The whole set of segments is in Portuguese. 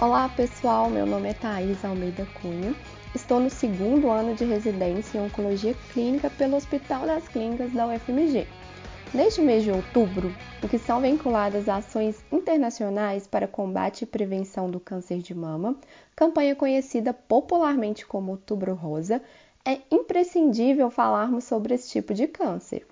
Olá pessoal, meu nome é Thaís Almeida Cunha. Estou no segundo ano de residência em Oncologia Clínica pelo Hospital das Clínicas da UFMG. Neste mês de outubro, em que são vinculadas ações internacionais para combate e prevenção do câncer de mama, campanha conhecida popularmente como Outubro Rosa, é imprescindível falarmos sobre esse tipo de câncer.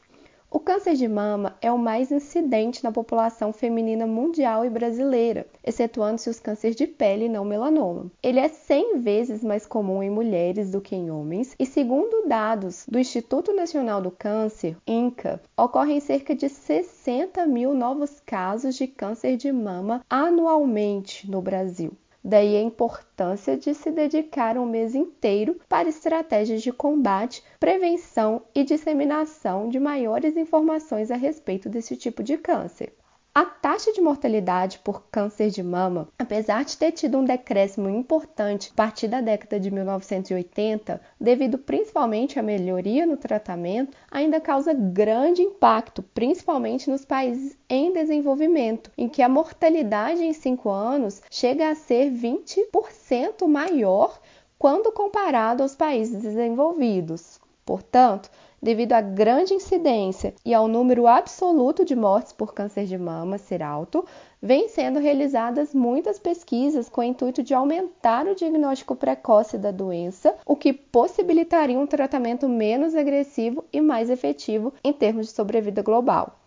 O câncer de mama é o mais incidente na população feminina mundial e brasileira, excetuando-se os cânceres de pele não melanoma. Ele é 100 vezes mais comum em mulheres do que em homens, e segundo dados do Instituto Nacional do Câncer, INCA, ocorrem cerca de 60 mil novos casos de câncer de mama anualmente no Brasil. Daí a importância de se dedicar um mês inteiro para estratégias de combate, prevenção e disseminação de maiores informações a respeito desse tipo de câncer. A taxa de mortalidade por câncer de mama, apesar de ter tido um decréscimo importante a partir da década de 1980, devido principalmente à melhoria no tratamento, ainda causa grande impacto, principalmente nos países em desenvolvimento, em que a mortalidade em 5 anos chega a ser 20% maior quando comparado aos países desenvolvidos. Portanto, devido à grande incidência e ao número absoluto de mortes por câncer de mama ser alto, vêm sendo realizadas muitas pesquisas com o intuito de aumentar o diagnóstico precoce da doença, o que possibilitaria um tratamento menos agressivo e mais efetivo em termos de sobrevida global.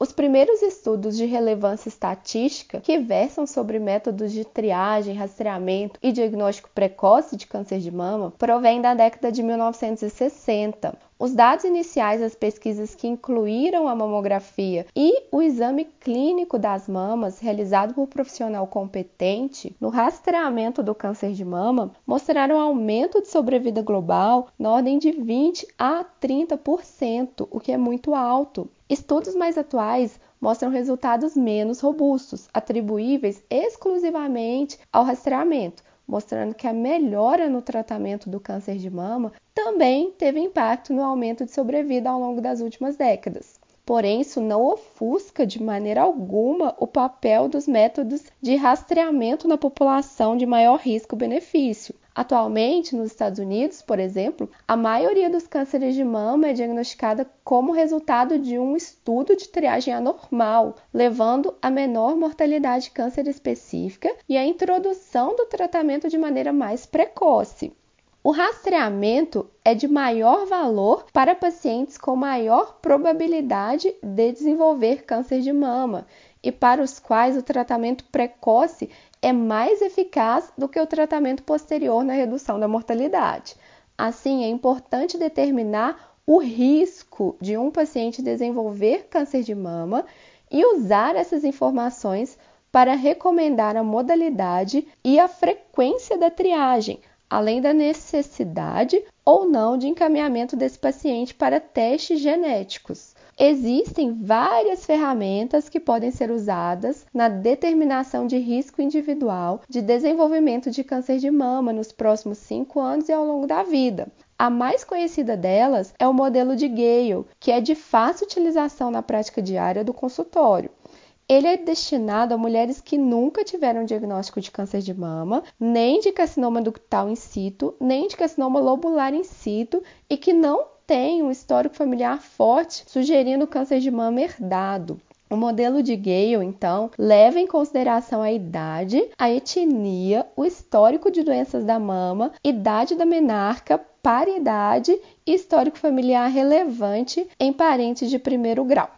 Os primeiros estudos de relevância estatística que versam sobre métodos de triagem, rastreamento e diagnóstico precoce de câncer de mama provêm da década de 1960. Os dados iniciais das pesquisas que incluíram a mamografia e o exame clínico das mamas realizado por profissional competente no rastreamento do câncer de mama mostraram aumento de sobrevida global na ordem de 20 a 30%, o que é muito alto. Estudos mais atuais mostram resultados menos robustos, atribuíveis exclusivamente ao rastreamento, mostrando que a melhora no tratamento do câncer de mama também teve impacto no aumento de sobrevida ao longo das últimas décadas. Porém, isso não ofusca de maneira alguma o papel dos métodos de rastreamento na população de maior risco-benefício. Atualmente, nos Estados Unidos, por exemplo, a maioria dos cânceres de mama é diagnosticada como resultado de um estudo de triagem anormal, levando a menor mortalidade de câncer específica e a introdução do tratamento de maneira mais precoce. O rastreamento é de maior valor para pacientes com maior probabilidade de desenvolver câncer de mama e para os quais o tratamento precoce é mais eficaz do que o tratamento posterior na redução da mortalidade. Assim, é importante determinar o risco de um paciente desenvolver câncer de mama e usar essas informações para recomendar a modalidade e a frequência da triagem, além da necessidade ou não de encaminhamento desse paciente para testes genéticos. Existem várias ferramentas que podem ser usadas na determinação de risco individual de desenvolvimento de câncer de mama nos próximos 5 anos e ao longo da vida. A mais conhecida delas é o modelo de Gale, que é de fácil utilização na prática diária do consultório. Ele é destinado a mulheres que nunca tiveram diagnóstico de câncer de mama, nem de carcinoma ductal in situ, nem de carcinoma lobular in situ e que não tem um histórico familiar forte sugerindo câncer de mama herdado. O modelo de Gale, então, leva em consideração a idade, a etnia, o histórico de doenças da mama, idade da menarca, paridade e histórico familiar relevante em parentes de primeiro grau.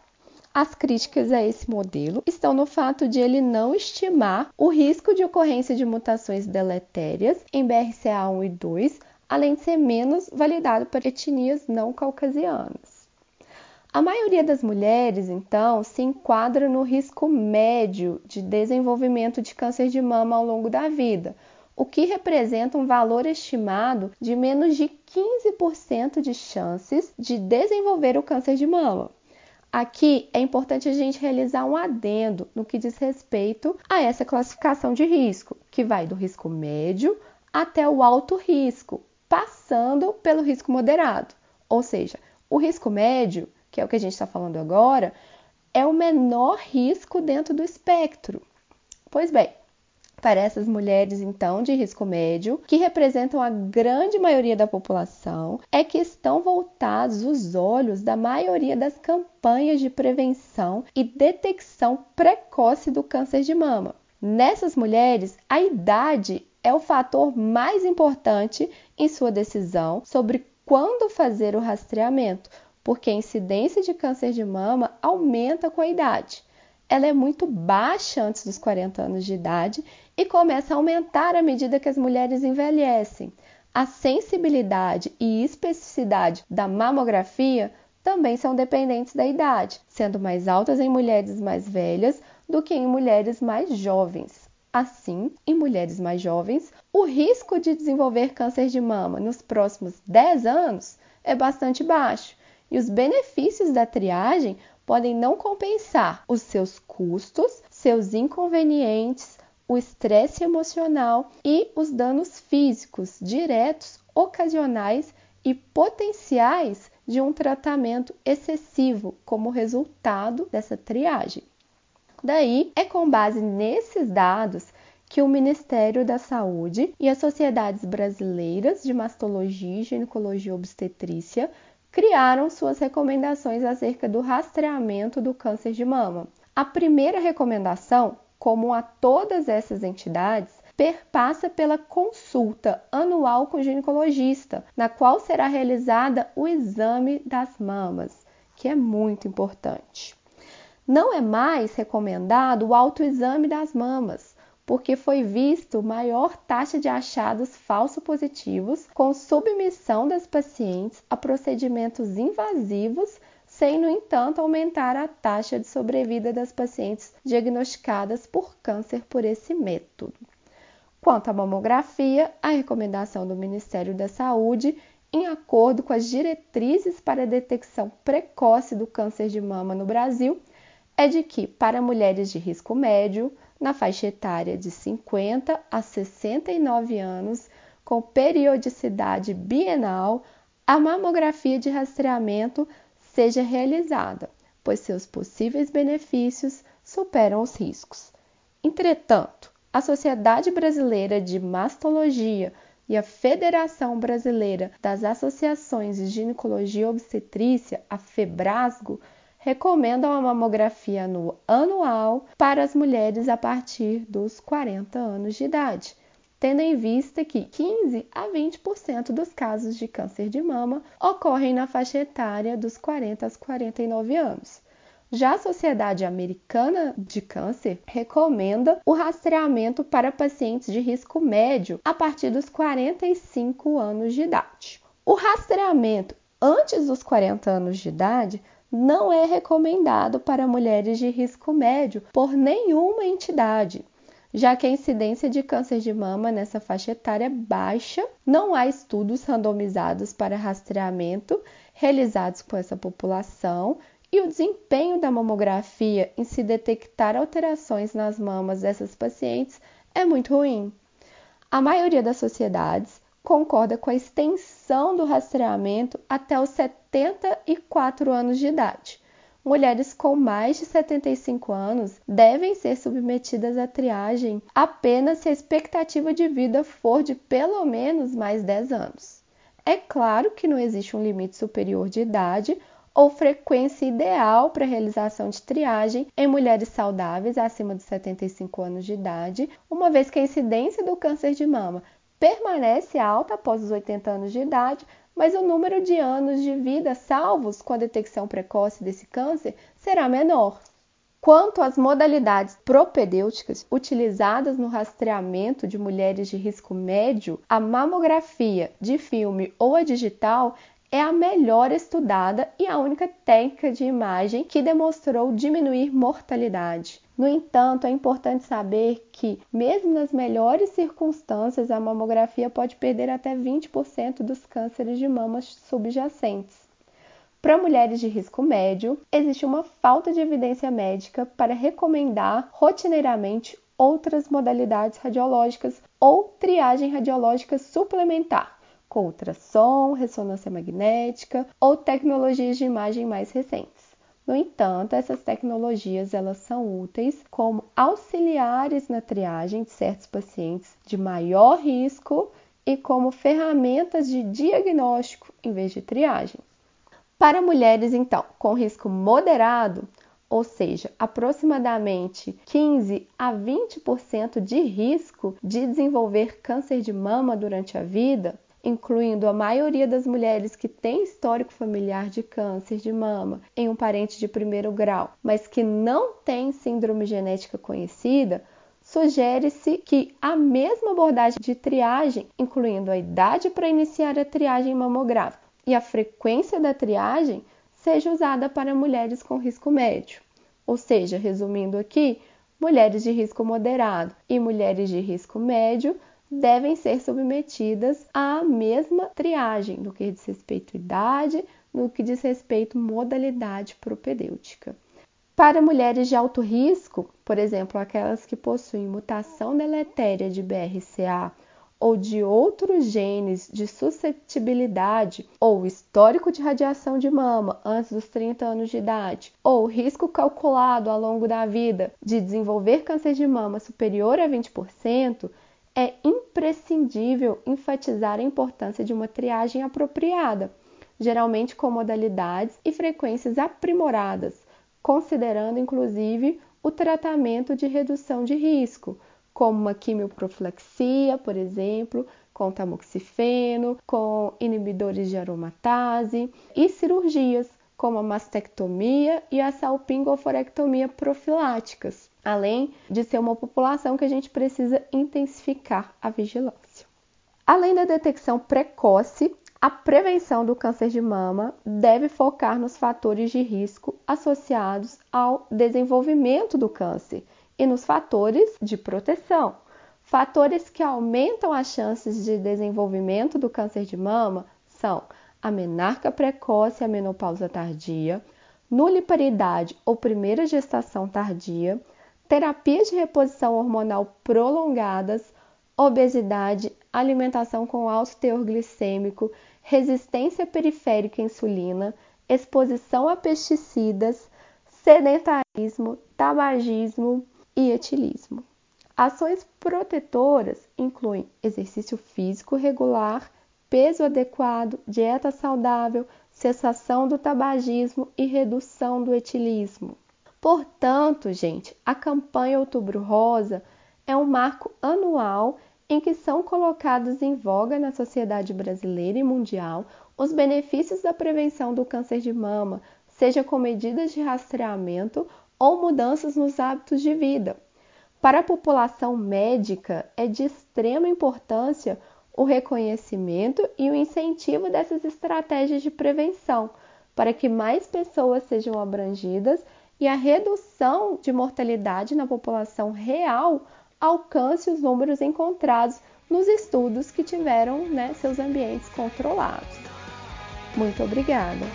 As críticas a esse modelo estão no fato de ele não estimar o risco de ocorrência de mutações deletérias em BRCA1 e 2 além de ser menos validado para etnias não caucasianas. A maioria das mulheres, então, se enquadra no risco médio de desenvolvimento de câncer de mama ao longo da vida, o que representa um valor estimado de menos de 15% de chances de desenvolver o câncer de mama. Aqui é importante a gente realizar um adendo no que diz respeito a essa classificação de risco, que vai do risco médio até o alto risco, passando pelo risco moderado. Ou seja, o risco médio, que é o que a gente está falando agora, é o menor risco dentro do espectro. Pois bem, para essas mulheres, então, de risco médio, que representam a grande maioria da população, é que estão voltados os olhos da maioria das campanhas de prevenção e detecção precoce do câncer de mama. Nessas mulheres, a idade é o fator mais importante em sua decisão sobre quando fazer o rastreamento, porque a incidência de câncer de mama aumenta com a idade. Ela é muito baixa antes dos 40 anos de idade e começa a aumentar à medida que as mulheres envelhecem. A sensibilidade e especificidade da mamografia também são dependentes da idade, sendo mais altas em mulheres mais velhas do que em mulheres mais jovens. Assim, em mulheres mais jovens, o risco de desenvolver câncer de mama nos próximos 10 anos é bastante baixo, e os benefícios da triagem podem não compensar os seus custos, seus inconvenientes, o estresse emocional e os danos físicos diretos, ocasionais e potenciais de um tratamento excessivo como resultado dessa triagem. Daí, é com base nesses dados que o Ministério da Saúde e as sociedades brasileiras de mastologia e ginecologia obstetrícia criaram suas recomendações acerca do rastreamento do câncer de mama. A primeira recomendação, como a todas essas entidades, perpassa pela consulta anual com o ginecologista, na qual será realizada o exame das mamas, que é muito importante. Não é mais recomendado o autoexame das mamas, porque foi visto maior taxa de achados falso positivos com submissão das pacientes a procedimentos invasivos, sem, no entanto, aumentar a taxa de sobrevida das pacientes diagnosticadas por câncer por esse método. Quanto à mamografia, a recomendação do Ministério da Saúde, em acordo com as diretrizes para a detecção precoce do câncer de mama no Brasil, é de que, para mulheres de risco médio, na faixa etária de 50 a 69 anos, com periodicidade bienal, a mamografia de rastreamento seja realizada, pois seus possíveis benefícios superam os riscos. Entretanto, a Sociedade Brasileira de Mastologia e a Federação Brasileira das Associações de Ginecologia Obstetrícia, a FEBRASGO, recomendam a mamografia anual para as mulheres a partir dos 40 anos de idade, tendo em vista que 15 a 20% dos casos de câncer de mama ocorrem na faixa etária dos 40 aos 49 anos. Já a Sociedade Americana de Câncer recomenda o rastreamento para pacientes de risco médio a partir dos 45 anos de idade. O rastreamento antes dos 40 anos de idade não é recomendado para mulheres de risco médio por nenhuma entidade, já que a incidência de câncer de mama nessa faixa etária é baixa, não há estudos randomizados para rastreamento realizados com essa população e o desempenho da mamografia em se detectar alterações nas mamas dessas pacientes é muito ruim. A maioria das sociedades concorda com a extensão do rastreamento até os 74 anos de idade. Mulheres com mais de 75 anos devem ser submetidas à triagem apenas se a expectativa de vida for de pelo menos mais 10 anos. É claro que não existe um limite superior de idade ou frequência ideal para realização de triagem em mulheres saudáveis acima de 75 anos de idade, uma vez que a incidência do câncer de mama permanece alta após os 80 anos de idade, mas o número de anos de vida salvos com a detecção precoce desse câncer será menor. Quanto às modalidades propedêuticas utilizadas no rastreamento de mulheres de risco médio, a mamografia de filme ou a digital é a melhor estudada e a única técnica de imagem que demonstrou diminuir mortalidade. No entanto, é importante saber que, mesmo nas melhores circunstâncias, a mamografia pode perder até 20% dos cânceres de mamas subjacentes. Para mulheres de risco médio, existe uma falta de evidência médica para recomendar rotineiramente outras modalidades radiológicas ou triagem radiológica suplementar, com ultrassom, ressonância magnética ou tecnologias de imagem mais recentes. No entanto, essas tecnologias elas são úteis como auxiliares na triagem de certos pacientes de maior risco e como ferramentas de diagnóstico em vez de triagem. Para mulheres, então, com risco moderado, ou seja, aproximadamente 15 a 20% de risco de desenvolver câncer de mama durante a vida, incluindo a maioria das mulheres que têm histórico familiar de câncer de mama em um parente de primeiro grau, mas que não têm síndrome genética conhecida, sugere-se que a mesma abordagem de triagem, incluindo a idade para iniciar a triagem mamográfica e a frequência da triagem, seja usada para mulheres com risco médio. Ou seja, resumindo aqui, mulheres de risco moderado e mulheres de risco médio devem ser submetidas à mesma triagem no que diz respeito à idade, no que diz respeito à modalidade propedêutica. Para mulheres de alto risco, por exemplo, aquelas que possuem mutação deletéria de BRCA ou de outros genes de suscetibilidade ou histórico de radiação de mama antes dos 30 anos de idade, ou risco calculado ao longo da vida de desenvolver câncer de mama superior a 20%, é imprescindível enfatizar a importância de uma triagem apropriada, geralmente com modalidades e frequências aprimoradas, considerando inclusive o tratamento de redução de risco, como uma quimioprofilaxia, por exemplo, com tamoxifeno, com inibidores de aromatase e cirurgias, como a mastectomia e a salpingoforectomia profiláticas além de ser uma população que a gente precisa intensificar a vigilância. Além da detecção precoce, a prevenção do câncer de mama deve focar nos fatores de risco associados ao desenvolvimento do câncer e nos fatores de proteção. Fatores que aumentam as chances de desenvolvimento do câncer de mama são a menarca precoce e a menopausa tardia, nuliparidade ou primeira gestação tardia, terapias de reposição hormonal prolongadas, obesidade, alimentação com alto teor glicêmico, resistência periférica à insulina, exposição a pesticidas, sedentarismo, tabagismo e etilismo. Ações protetoras incluem exercício físico regular, peso adequado, dieta saudável, cessação do tabagismo e redução do etilismo. Portanto, gente, a campanha Outubro Rosa é um marco anual em que são colocados em voga na sociedade brasileira e mundial os benefícios da prevenção do câncer de mama, seja com medidas de rastreamento ou mudanças nos hábitos de vida. Para a população médica, é de extrema importância o reconhecimento e o incentivo dessas estratégias de prevenção, para que mais pessoas sejam abrangidas e a redução de mortalidade na população real alcance os números encontrados nos estudos que tiveram né, seus ambientes controlados. Muito obrigada!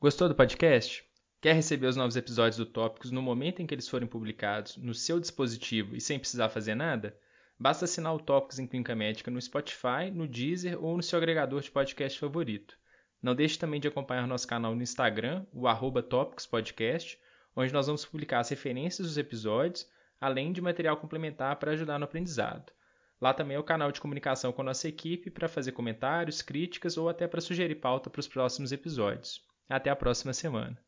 Gostou do podcast? Quer receber os novos episódios do Tópicos no momento em que eles forem publicados no seu dispositivo e sem precisar fazer nada? Basta assinar o Tópicos em Clínica Médica no Spotify, no Deezer ou no seu agregador de podcast favorito. Não deixe também de acompanhar nosso canal no Instagram, o arroba Podcast, onde nós vamos publicar as referências dos episódios, além de material complementar para ajudar no aprendizado. Lá também é o canal de comunicação com a nossa equipe para fazer comentários, críticas ou até para sugerir pauta para os próximos episódios. Até a próxima semana.